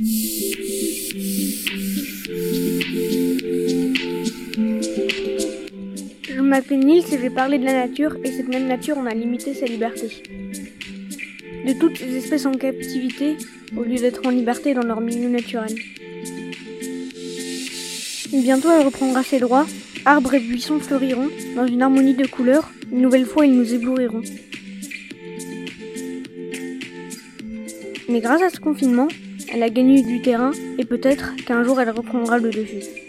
Je m'appelle Nils et je vais parler de la nature, et cette même nature, on a limité sa liberté. De toutes les espèces en captivité, au lieu d'être en liberté dans leur milieu naturel. Bientôt elle reprendra ses droits, arbres et buissons fleuriront, dans une harmonie de couleurs, une nouvelle fois ils nous éblouiront. Mais grâce à ce confinement, elle a gagné du terrain et peut-être qu'un jour elle reprendra le dessus.